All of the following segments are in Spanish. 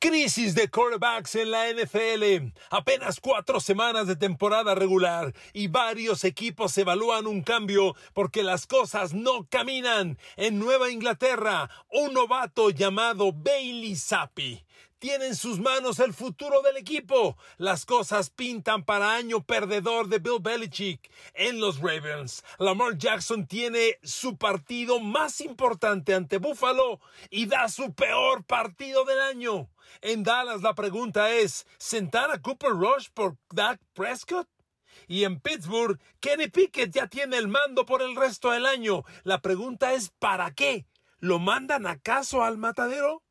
Crisis de quarterbacks en la NFL. Apenas cuatro semanas de temporada regular y varios equipos evalúan un cambio porque las cosas no caminan. En Nueva Inglaterra, un novato llamado Bailey Zappi tiene en sus manos el futuro del equipo. Las cosas pintan para año perdedor de Bill Belichick. En los Ravens, Lamar Jackson tiene su partido más importante ante Buffalo y da su peor partido del año. En Dallas la pregunta es, ¿sentar a Cooper Rush por Dak Prescott? Y en Pittsburgh, Kenny Pickett ya tiene el mando por el resto del año. La pregunta es, ¿para qué? ¿Lo mandan acaso al matadero?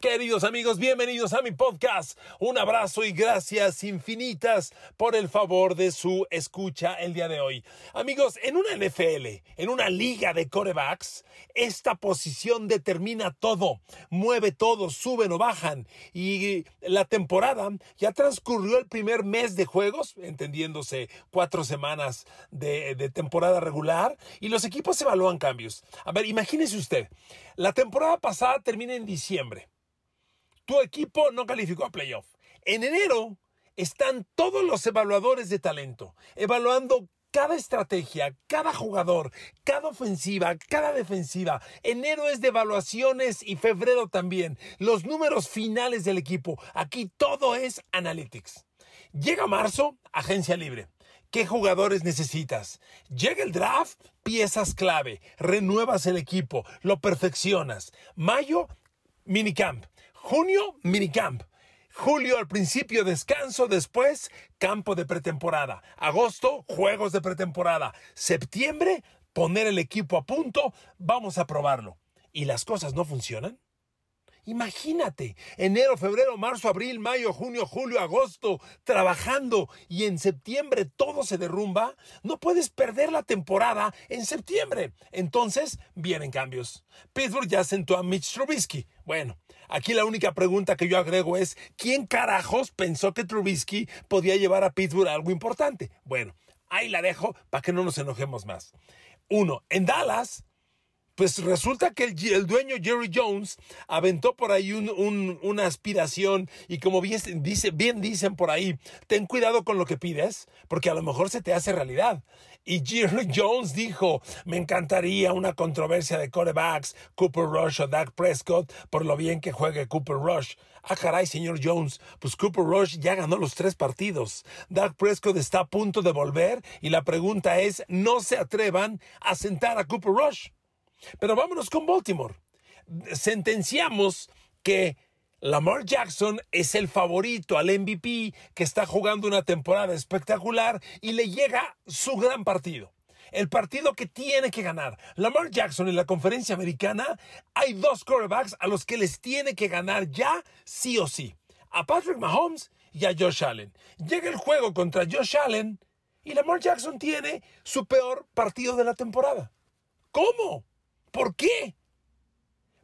Queridos amigos, bienvenidos a mi podcast. Un abrazo y gracias infinitas por el favor de su escucha el día de hoy. Amigos, en una NFL, en una liga de corebacks, esta posición determina todo, mueve todo, suben o bajan. Y la temporada ya transcurrió el primer mes de juegos, entendiéndose cuatro semanas de, de temporada regular, y los equipos evalúan cambios. A ver, imagínese usted, la temporada pasada termina en diciembre tu equipo no calificó a playoff. En enero están todos los evaluadores de talento, evaluando cada estrategia, cada jugador, cada ofensiva, cada defensiva. Enero es de evaluaciones y febrero también. Los números finales del equipo. Aquí todo es analytics. Llega marzo, agencia libre. ¿Qué jugadores necesitas? Llega el draft, piezas clave. Renuevas el equipo, lo perfeccionas. Mayo, minicamp. Junio, minicamp. Julio al principio descanso, después campo de pretemporada. Agosto, juegos de pretemporada. Septiembre, poner el equipo a punto, vamos a probarlo. ¿Y las cosas no funcionan? Imagínate, enero, febrero, marzo, abril, mayo, junio, julio, agosto, trabajando y en septiembre todo se derrumba, no puedes perder la temporada en septiembre. Entonces vienen cambios. Pittsburgh ya sentó a Mitch Trubisky. Bueno, aquí la única pregunta que yo agrego es, ¿quién carajos pensó que Trubisky podía llevar a Pittsburgh a algo importante? Bueno, ahí la dejo para que no nos enojemos más. Uno, en Dallas pues resulta que el, dueño Jerry Jones aventó por ahí una aspiración y como bien, bien dicen por ahí, ten cuidado con lo que pides porque a lo mejor se te hace realidad. Y Jerry Jones dijo, me encantaría una controversia de corebacks, Cooper Rush o Dak Prescott, por lo bien que juegue Cooper Rush. Ah, caray, señor Jones, pues Cooper Rush ya ganó los tres partidos. Dak Prescott está a punto de volver y la pregunta es, no se atrevan a sentar a Cooper Rush. Pero vámonos con Baltimore. Sentenciamos que Lamar Jackson es el favorito al MVP que está jugando una temporada espectacular y le llega su gran partido. El partido que tiene que ganar. Lamar Jackson en la conferencia americana hay dos quarterbacks a los que les tiene que ganar ya sí o sí. A Patrick Mahomes y a Josh Allen. Llega el juego contra Josh Allen y Lamar Jackson tiene su peor partido de la temporada. ¿Cómo? ¿Por qué?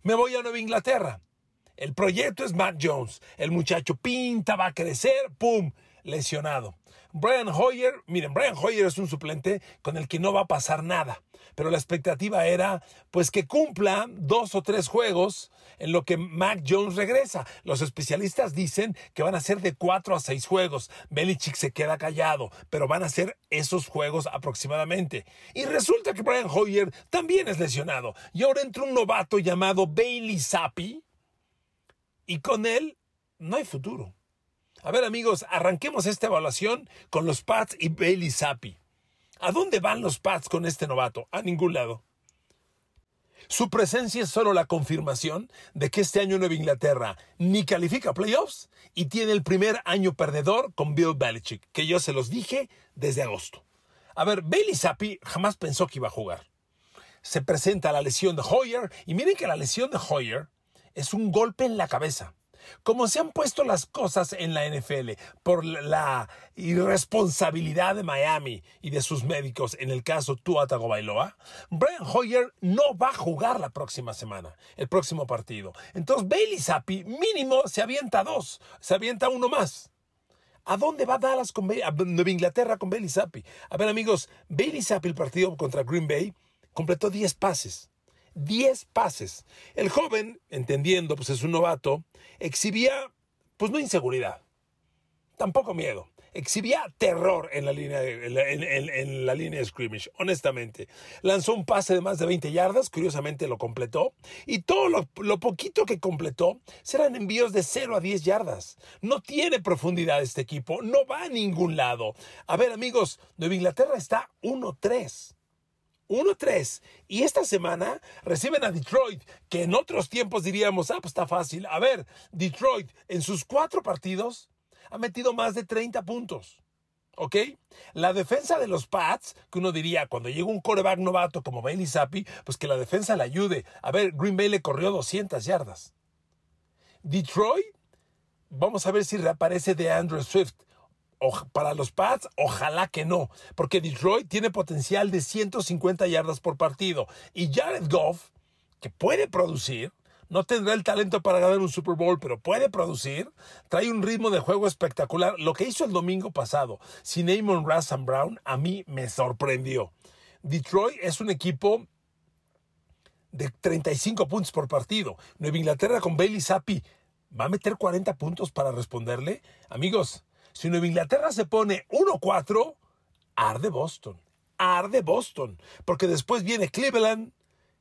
Me voy a Nueva Inglaterra. El proyecto es Matt Jones. El muchacho pinta, va a crecer, ¡pum! Lesionado. Brian Hoyer, miren, Brian Hoyer es un suplente con el que no va a pasar nada, pero la expectativa era pues que cumpla dos o tres juegos en lo que Mac Jones regresa. Los especialistas dicen que van a ser de cuatro a seis juegos. Belichick se queda callado, pero van a ser esos juegos aproximadamente. Y resulta que Brian Hoyer también es lesionado. Y ahora entra un novato llamado Bailey Zappi y con él no hay futuro. A ver amigos, arranquemos esta evaluación con los Pats y Bailey Zappi. ¿A dónde van los Pats con este novato? A ningún lado. Su presencia es solo la confirmación de que este año Nueva Inglaterra ni califica playoffs y tiene el primer año perdedor con Bill Belichick, que yo se los dije desde agosto. A ver, Bailey Zappi jamás pensó que iba a jugar. Se presenta la lesión de Hoyer y miren que la lesión de Hoyer es un golpe en la cabeza. Como se han puesto las cosas en la NFL por la irresponsabilidad de Miami y de sus médicos en el caso Tua Tagovailoa, Brian Hoyer no va a jugar la próxima semana, el próximo partido. Entonces Bailey Zappi mínimo se avienta dos, se avienta uno más. ¿A dónde va Dallas con a Nueva Inglaterra con Bailey Zappi? A ver amigos, Bailey Zappi el partido contra Green Bay completó 10 pases. 10 pases. El joven, entendiendo, pues es un novato, exhibía, pues no inseguridad, tampoco miedo. Exhibía terror en la línea de, en, la línea scrimmage, honestamente. Lanzó un pase de más de 20 yardas, curiosamente lo completó, y todo lo, lo poquito que completó serán envíos de 0 a 10 yardas. No tiene profundidad este equipo, no va a ningún lado. A ver, amigos, Nueva Inglaterra está 1-3. 1-3. Y esta semana reciben a Detroit, que en otros tiempos diríamos, ah, pues está fácil. A ver, Detroit en sus cuatro partidos ha metido más de 30 puntos. ¿Ok? La defensa de los Pats, que uno diría, cuando llega un coreback novato como Bailey Zappi, pues que la defensa le ayude. A ver, Green Bay le corrió 200 yardas. Detroit, vamos a ver si reaparece de Andrew Swift para los Pats, ojalá que no, porque Detroit tiene potencial de 150 yardas por partido. Y Jared Goff, que puede producir, no tendrá el talento para ganar un Super Bowl, pero puede producir, trae un ritmo de juego espectacular. Lo que hizo el domingo pasado sin Amon Russell Brown a mí me sorprendió. Detroit es un equipo de 35 puntos por partido. Nueva Inglaterra con Bailey Zappi va a meter 40 puntos para responderle. Amigos, si Nueva Inglaterra se pone 1-4, arde Boston. Arde Boston. Porque después viene Cleveland,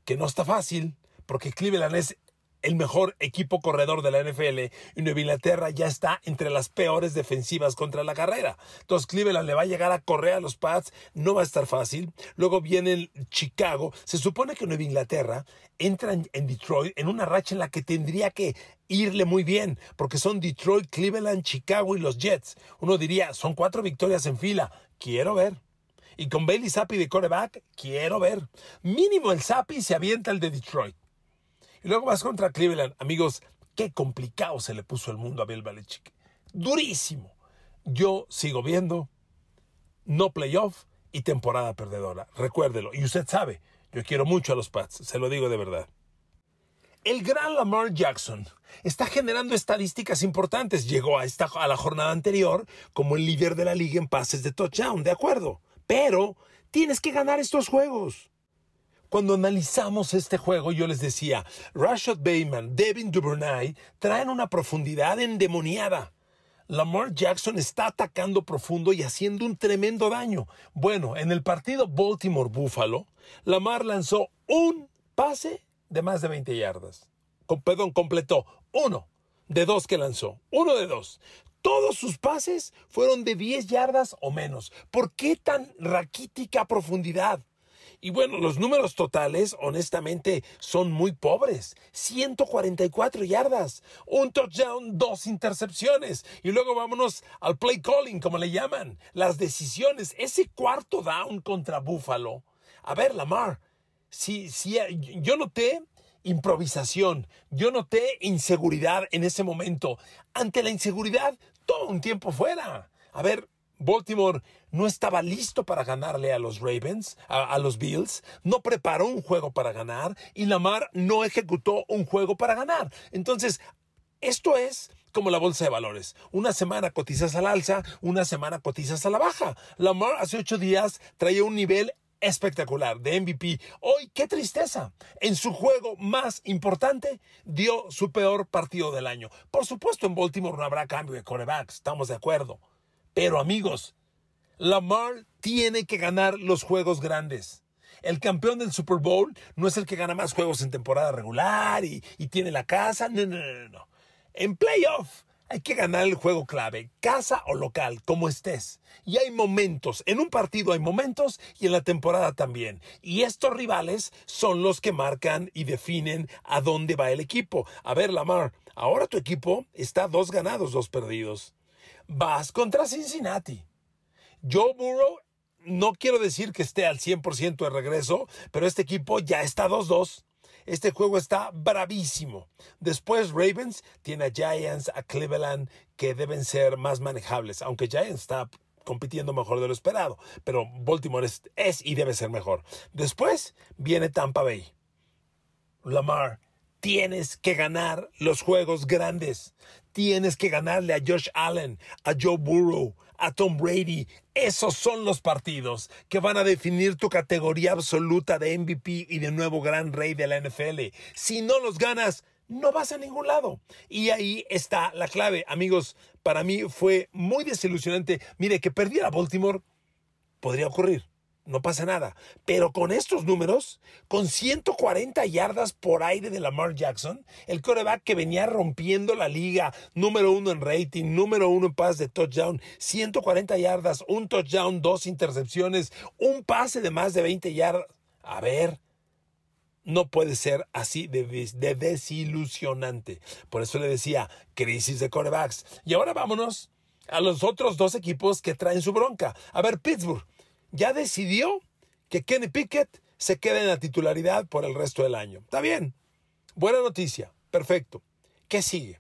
que no está fácil, porque Cleveland es el mejor equipo corredor de la NFL y Nueva Inglaterra ya está entre las peores defensivas contra la carrera. Entonces Cleveland le va a llegar a correr a los Pats, no va a estar fácil. Luego viene Chicago. Se supone que Nueva Inglaterra entra en, Detroit en una racha en la que tendría que irle muy bien, porque son Detroit, Cleveland, Chicago y los Jets. Uno diría, son cuatro victorias en fila. Quiero ver. Y con Bailey Zappi de quarterback, quiero ver. Mínimo el Zappi se avienta el de Detroit. Y luego vas contra Cleveland. Amigos, qué complicado se le puso el mundo a Bill Belichick. Durísimo. Yo sigo viendo no playoff y temporada perdedora. Recuérdelo. Y usted sabe, yo quiero mucho a los Pats, se lo digo de verdad. El gran Lamar Jackson está generando estadísticas importantes. Llegó a, esta, a la jornada anterior como el líder de la liga en pases de touchdown, de acuerdo. Pero tienes que ganar estos juegos. Cuando analizamos este juego, yo les decía, Rashad Bateman, Devin Duvernay traen una profundidad endemoniada. Lamar Jackson está atacando profundo y haciendo un tremendo daño. Bueno, en el partido Baltimore-Buffalo, Lamar lanzó un pase de más de 20 yardas. perdón, completó uno de dos que lanzó. Uno de dos. Todos sus pases fueron de 10 yardas o menos. ¿Por qué tan raquítica profundidad? Y bueno, los números totales, honestamente, son muy pobres. 144 yardas, un touchdown, dos intercepciones. Y luego vámonos al play calling, como le llaman. Las decisiones, ese cuarto down contra Buffalo. A ver, Lamar, si, si yo noté improvisación, yo noté inseguridad en ese momento. Ante la inseguridad, todo un tiempo fuera. A ver, Baltimore no estaba listo para ganarle a los Ravens, a, los Bills, no preparó un juego para ganar y Lamar no ejecutó un juego para ganar. Entonces, esto es como la bolsa de valores. Una semana cotizas al alza, una semana cotizas a la baja. Lamar hace ocho días traía un nivel espectacular de MVP. Hoy, qué tristeza. En su juego más importante, dio su peor partido del año. Por supuesto, en Baltimore no habrá cambio de coreback, estamos de acuerdo. Pero amigos, Lamar tiene que ganar los juegos grandes. El campeón del Super Bowl no es el que gana más juegos en temporada regular y, tiene la casa. No, no, no, no. En playoff hay que ganar el juego clave, casa o local, como estés. Y hay momentos, en un partido hay momentos y en la temporada también. Y estos rivales son los que marcan y definen a dónde va el equipo. A ver, Lamar, ahora tu equipo está dos ganados, dos perdidos vas contra Cincinnati. Joe Burrow, no quiero decir que esté al 100% de regreso, pero este equipo ya está 2-2. Este juego está bravísimo. Después Ravens tiene a Giants, a Cleveland, que deben ser más manejables, aunque Giants está compitiendo mejor de lo esperado, pero Baltimore es, es y debe ser mejor. Después viene Tampa Bay. Lamar, tienes que ganar los juegos grandes. Tienes que ganarle a Josh Allen, a Joe Burrow, a Tom Brady. Esos son los partidos que van a definir tu categoría absoluta de MVP y de nuevo gran rey de la NFL. Si no los ganas, no vas a ningún lado. Y ahí está la clave. Amigos, para mí fue muy desilusionante. Mire, que perdiera Baltimore podría ocurrir no pasa nada. Pero con estos números, con 140 yardas por aire de Lamar Jackson, el coreback que venía rompiendo la liga, número uno en rating, número uno en pase de touchdown, 140 yardas, un touchdown, dos intercepciones, un pase de más de 20 yardas. A ver, no puede ser así de, de desilusionante. Por eso le decía, crisis de corebacks. Y ahora vámonos a los otros dos equipos que traen su bronca. A ver, Pittsburgh ya decidió que Kenny Pickett se quede en la titularidad por el resto del año. Está bien. Buena noticia. Perfecto. ¿Qué sigue?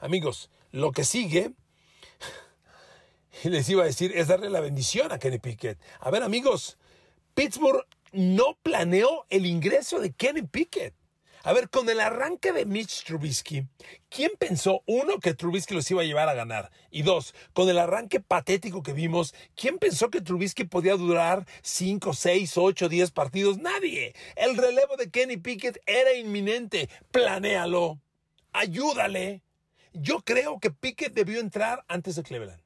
Amigos, lo que sigue, les iba a decir, es darle la bendición a Kenny Pickett. A ver, amigos, Pittsburgh no planeó el ingreso de Kenny Pickett. A ver, con el arranque de Mitch Trubisky, ¿quién pensó, uno, que Trubisky los iba a llevar a ganar? Y dos, con el arranque patético que vimos, ¿quién pensó que Trubisky podía durar 5, 6, 8, 10 partidos? Nadie. El relevo de Kenny Pickett era inminente. Planéalo. Ayúdale. Yo creo que Pickett debió entrar antes de Cleveland.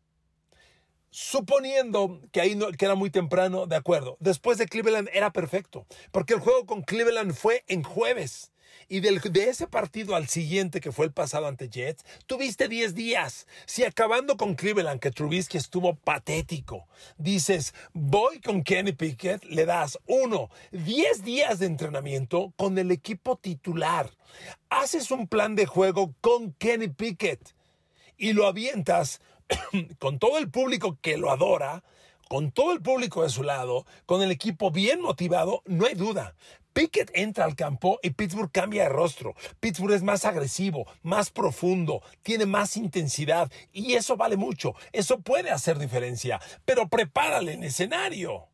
Suponiendo que ahí no, que era muy temprano, de acuerdo. Después de Cleveland era perfecto, porque el juego con Cleveland fue en jueves. Y del, de ese partido al siguiente, que fue el pasado ante Jets, tuviste 10 días. Si acabando con Cleveland, que Trubisky estuvo patético, dices, voy con Kenny Pickett, le das uno, 10 días de entrenamiento con el equipo titular. Haces un plan de juego con Kenny Pickett y lo avientas con todo el público que lo adora, con todo el público de su lado, con el equipo bien motivado, no hay duda. Pickett entra al campo y Pittsburgh cambia de rostro. Pittsburgh es más agresivo, más profundo, tiene más intensidad y eso vale mucho. Eso puede hacer diferencia, pero prepárale en escenario.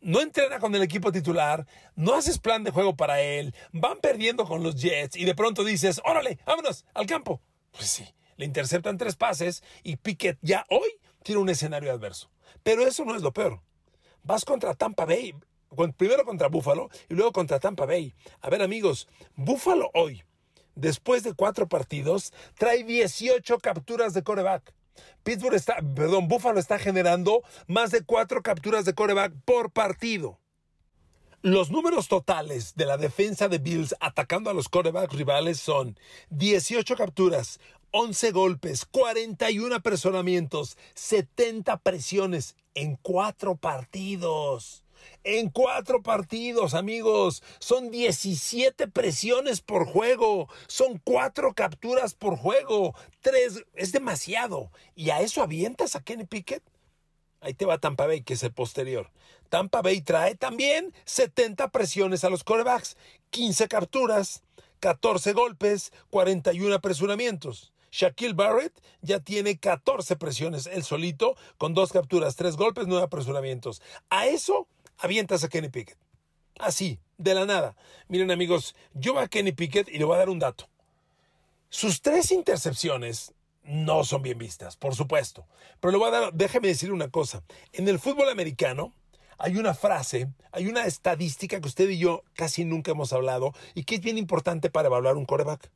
No entrena con el equipo titular, no haces plan de juego para él, van perdiendo con los Jets y de pronto dices, órale, vámonos al campo. Pues sí, le interceptan tres pases y Pickett ya hoy tiene un escenario adverso. Pero eso no es lo peor. Vas contra Tampa Bay, primero contra Buffalo y luego contra Tampa Bay. A ver amigos, Buffalo hoy, después de cuatro partidos, trae 18 capturas de coreback. Pittsburgh está, perdón, Buffalo está generando más de cuatro capturas de coreback por partido. Los números totales de la defensa de Bills atacando a los corebacks rivales son 18 capturas, 11 golpes, 41 apresuramientos, 70 presiones en cuatro partidos en cuatro partidos, amigos. Son 17 presiones por juego. Son cuatro capturas por juego. Es demasiado. ¿Y a eso avientas a Kenny Pickett? Ahí te va Tampa Bay, que es el posterior. Tampa Bay trae también 70 presiones a los corebacks, 15 capturas, 14 golpes, 41 apresuramientos. Shaquille Barrett ya tiene 14 presiones él solito, con dos capturas, tres golpes, nueve apresuramientos. A eso avientas a Kenny Pickett. Así, de la nada. Miren amigos, yo voy a Kenny Pickett y le voy a dar un dato. Sus tres intercepciones no son bien vistas, por supuesto. Pero le voy a dar, déjeme decir una cosa. En el fútbol americano hay una frase, hay una estadística que usted y yo casi nunca hemos hablado y que es bien importante para evaluar un coreback.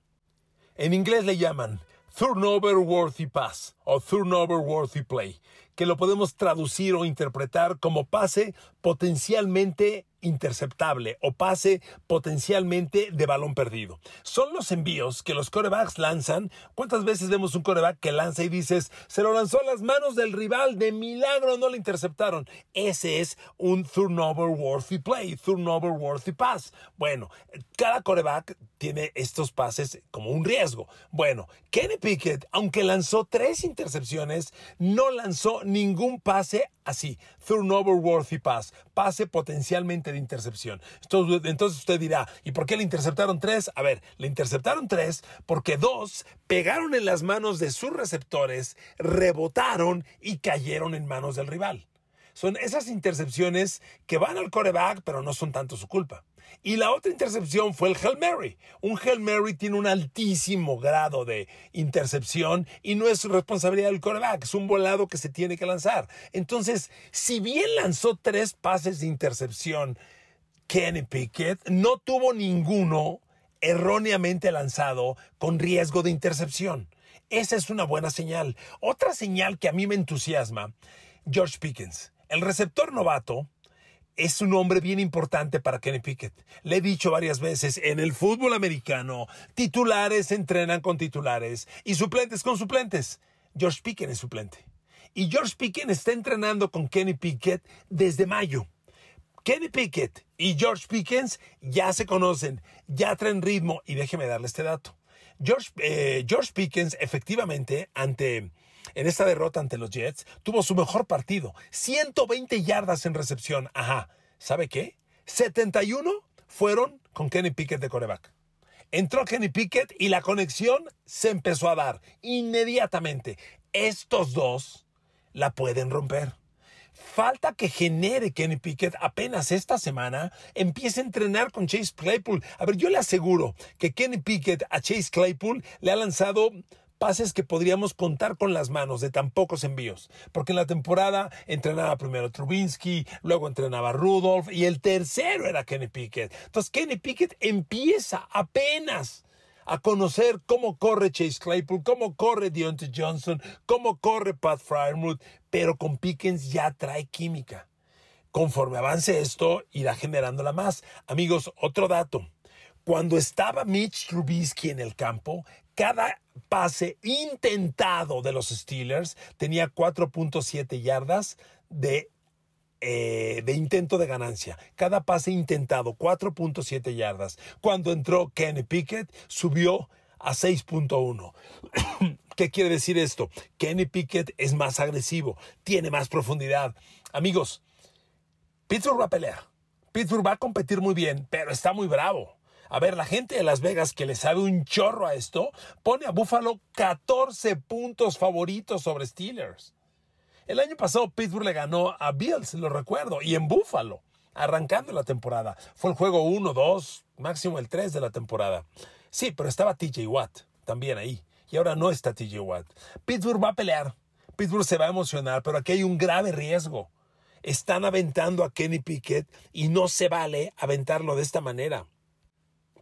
En inglés le llaman turnover worthy pass o turnover worthy play, que lo podemos traducir o interpretar como pase potencialmente interceptable o pase potencialmente de balón perdido. Son los envíos que los corebacks lanzan. ¿Cuántas veces vemos un coreback que lanza y dices, se lo lanzó a las manos del rival, de milagro no le interceptaron? Ese es un turnover worthy play, turnover worthy pass. Bueno, cada coreback tiene estos pases como un riesgo. Bueno, Kenny Pickett, aunque lanzó tres intercepciones, no lanzó ningún pase así, turnover worthy pass, pase potencialmente de intercepción. Entonces usted dirá, ¿y por qué le interceptaron tres? A ver, le interceptaron tres porque dos pegaron en las manos de sus receptores, rebotaron y cayeron en manos del rival. Son esas intercepciones que van al coreback, pero no son tanto su culpa. Y la otra intercepción fue el Hail Mary. Un Hail Mary tiene un altísimo grado de intercepción y no es responsabilidad del coreback, es un volado que se tiene que lanzar. Entonces, si bien lanzó tres pases de intercepción, Kenny Pickett no tuvo ninguno erróneamente lanzado con riesgo de intercepción. Esa es una buena señal. Otra señal que a mí me entusiasma, George Pickens, el receptor novato, es un hombre bien importante para Kenny Pickett. Le he dicho varias veces, en el fútbol americano, titulares entrenan con titulares y suplentes con suplentes. George Pickens es suplente. Y George Pickens está entrenando con Kenny Pickett desde mayo. Kenny Pickett y George Pickens ya se conocen, ya traen ritmo y déjeme darle este dato. George, eh, George Pickens efectivamente ante en esta derrota ante los Jets, tuvo su mejor partido. 120 yardas en recepción. Ajá. ¿Sabe qué? 71 fueron con Kenny Pickett de coreback. Entró Kenny Pickett y la conexión se empezó a dar inmediatamente. Estos dos la pueden romper. Falta que genere Kenny Pickett apenas esta semana empiece a entrenar con Chase Claypool. A ver, yo le aseguro que Kenny Pickett a Chase Claypool le ha lanzado pases que podríamos contar con las manos de tan pocos envíos. Porque en la temporada entrenaba primero Trubinsky, luego entrenaba Rudolph y el tercero era Kenny Pickett. Entonces Kenny Pickett empieza apenas a conocer cómo corre Chase Claypool, cómo corre Deontay Johnson, cómo corre Pat Fryermuth, pero con Pickens ya trae química. Conforme avance esto, irá generándola más. Amigos, otro dato. Cuando estaba Mitch Trubisky en el campo, cada pase intentado de los Steelers tenía 4.7 yardas de, eh, de intento de ganancia. Cada pase intentado, 4.7 yardas. Cuando entró Kenny Pickett, subió a 6.1. ¿Qué quiere decir esto? Kenny Pickett es más agresivo, tiene más profundidad. Amigos, Pittsburgh va a pelear. Pittsburgh va a competir muy bien, pero está muy bravo. A ver, la gente de Las Vegas que le sabe un chorro a esto, pone a Buffalo 14 puntos favoritos sobre Steelers. El año pasado Pittsburgh le ganó a Bills, lo recuerdo, y en Buffalo, arrancando la temporada. Fue el juego 1, 2, máximo el 3 de la temporada. Sí, pero estaba TJ Watt también ahí. Y ahora no está TJ Watt. Pittsburgh va a pelear. Pittsburgh se va a emocionar, pero aquí hay un grave riesgo. Están aventando a Kenny Pickett y no se vale aventarlo de esta manera.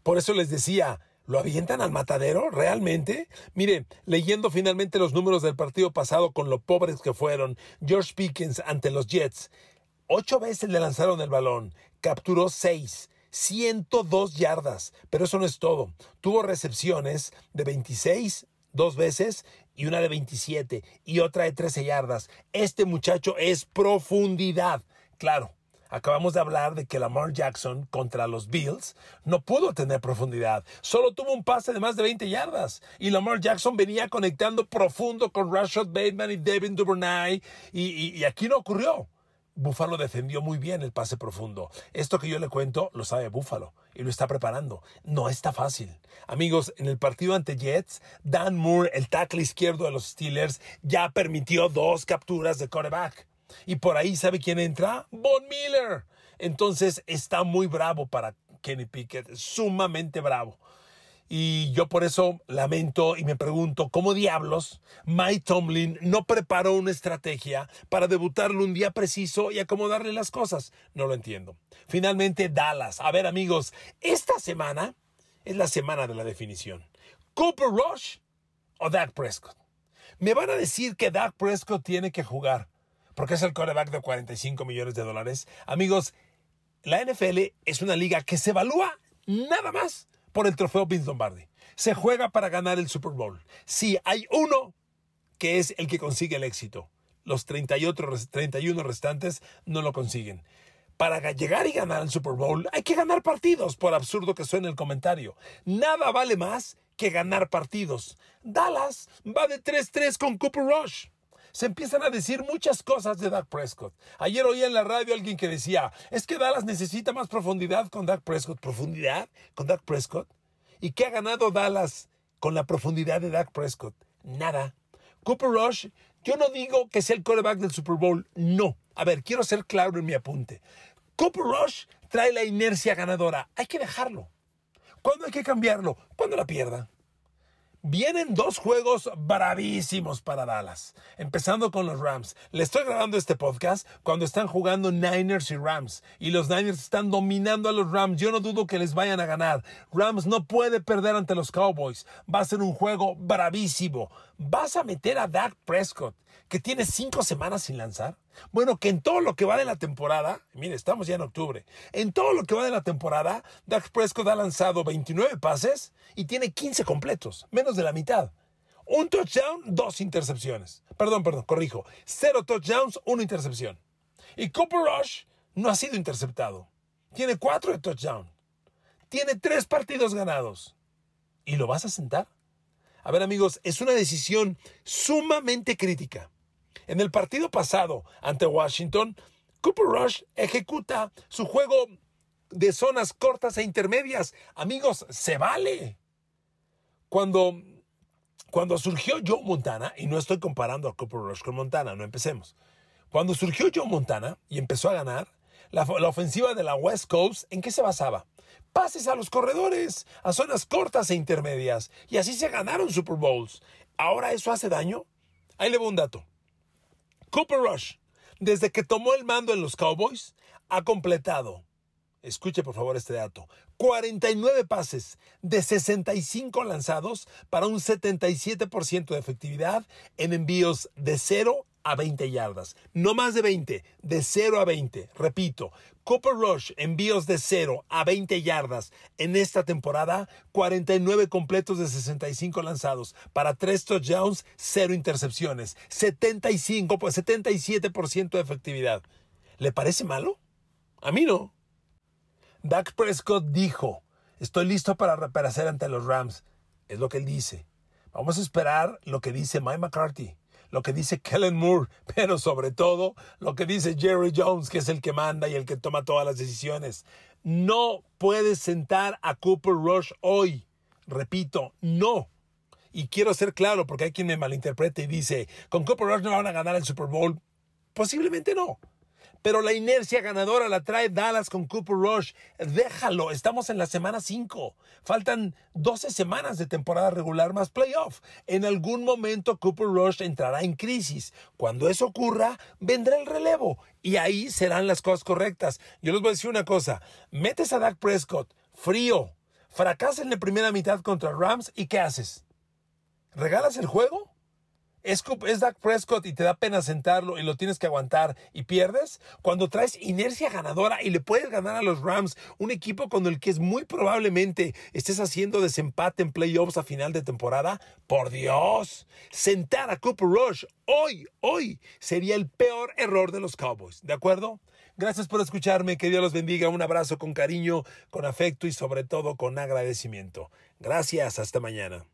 Por eso les decía, ¿lo avientan al matadero realmente? Miren, leyendo finalmente los números del partido pasado con lo pobres que fueron, George Pickens ante los Jets, ocho veces le lanzaron el balón, capturó seis. 102 yardas, pero eso no es todo. Tuvo recepciones de 26 dos veces y una de 27 y otra de 13 yardas. Este muchacho es profundidad. Claro, Acabamos de hablar de que Lamar Jackson contra los Bills no pudo tener profundidad. Solo tuvo un pase de más de 20 yardas. Y Lamar Jackson venía conectando profundo con Rashad Bateman y Devin Duvernay. Y, aquí no ocurrió. Buffalo defendió muy bien el pase profundo. Esto que yo le cuento lo sabe Buffalo y lo está preparando. No está fácil. Amigos, en el partido ante Jets, Dan Moore, el tackle izquierdo de los Steelers, ya permitió dos capturas de quarterback. Y por ahí, ¿sabe quién entra? Von Miller. Entonces está muy bravo para Kenny Pickett, sumamente bravo. Y yo por eso lamento y me pregunto, ¿cómo diablos Mike Tomlin no preparó una estrategia para debutarle un día preciso y acomodarle las cosas? No lo entiendo. Finalmente, Dallas. A ver amigos, esta semana es la semana de la definición. ¿Cooper Rush o Dak Prescott? Me van a decir que Dak Prescott tiene que jugar porque es el coreback de 45 millones de dólares. Amigos, la NFL es una liga que se evalúa nada más por el trofeo Vince Lombardi. Se juega para ganar el Super Bowl. Si hay uno que es el que consigue el éxito, los 31 restantes no lo consiguen. Para llegar y ganar el Super Bowl hay que ganar partidos, por absurdo que suene el comentario. Nada vale más que ganar partidos. Dallas va de 3-3 con Cooper Rush se empiezan a decir muchas cosas de Dak Prescott. Ayer oí en la radio alguien que decía, es que Dallas necesita más profundidad con Dak Prescott. ¿Profundidad con Dak Prescott? ¿Y qué ha ganado Dallas con la profundidad de Dak Prescott? Nada. Cooper Rush, yo no digo que sea el quarterback del Super Bowl, no. A ver, quiero ser claro en mi apunte. Cooper Rush trae la inercia ganadora. Hay que dejarlo. ¿Cuándo hay que cambiarlo? Cuando la pierda. Vienen dos juegos bravísimos para Dallas, empezando con los Rams. Le estoy grabando este podcast cuando están jugando Niners y Rams y los Niners están dominando a los Rams. Yo no dudo que les vayan a ganar. Rams no puede perder ante los Cowboys. Va a ser un juego bravísimo. Vas a meter a Dak Prescott, que tiene cinco semanas sin lanzar. Bueno, que en todo lo que va de la temporada, mire, estamos ya en octubre, en todo lo que va de la temporada, Dak Prescott ha lanzado 29 pases y tiene 15 completos, menos de la mitad. Un touchdown, dos intercepciones. Perdón, perdón, corrijo. Cero touchdowns, una intercepción. Y Cooper Rush no ha sido interceptado. Tiene cuatro de touchdown. Tiene tres partidos ganados. ¿Y lo vas a sentar? A ver amigos, es una decisión sumamente crítica. En el partido pasado ante Washington, Cooper Rush ejecuta su juego de zonas cortas e intermedias. Amigos, se vale. Cuando, cuando surgió Joe Montana, y no estoy comparando a Cooper Rush con Montana, no empecemos. Cuando surgió Joe Montana y empezó a ganar, la, la ofensiva de la West Coast, ¿en qué se basaba? Pases a los corredores, a zonas cortas e intermedias. Y así se ganaron Super Bowls. ¿Ahora eso hace daño? Ahí le voy un dato. Cooper Rush, desde que tomó el mando en los Cowboys, ha completado, escuche por favor este dato, 49 pases de 65 lanzados para un 77% de efectividad en envíos de 0 a 20 yardas. No más de 20, de 0 a 20. Repito, Cooper Rush, envíos de 0 a 20 yardas en esta temporada, 49 completos de 65 lanzados para 3 touchdowns, 0 intercepciones, 75, pues 77% de efectividad. ¿Le parece malo? A mí no. Dak Prescott dijo, estoy listo para reaparecer ante los Rams. Es lo que él dice. Vamos a esperar lo que dice Mike McCarthy lo que dice Kellen Moore, pero sobre todo lo que dice Jerry Jones, que es el que manda y el que toma todas las decisiones. No puedes sentar a Cooper Rush hoy. Repito, no. Y quiero ser claro porque hay quien me malinterprete y dice, con Cooper Rush no van a ganar el Super Bowl. Posiblemente no pero la inercia ganadora la trae Dallas con Cooper Rush. Déjalo, estamos en la semana 5. Faltan 12 semanas de temporada regular más playoff. En algún momento Cooper Rush entrará en crisis. Cuando eso ocurra, vendrá el relevo y ahí serán las cosas correctas. Yo les voy a decir una cosa, metes a Dak Prescott frío, fracasa en la primera mitad contra Rams y ¿qué haces? ¿Regalas el juego? Es, Dak Prescott y te da pena sentarlo y lo tienes que aguantar y pierdes, cuando traes inercia ganadora y le puedes ganar a los Rams, un equipo con el que es muy probablemente estés haciendo desempate en playoffs a final de temporada, por Dios, sentar a Cooper Rush hoy, hoy sería el peor error de los Cowboys, ¿de acuerdo? Gracias por escucharme, que Dios los bendiga, un abrazo con cariño, con afecto y sobre todo con agradecimiento. Gracias, hasta mañana.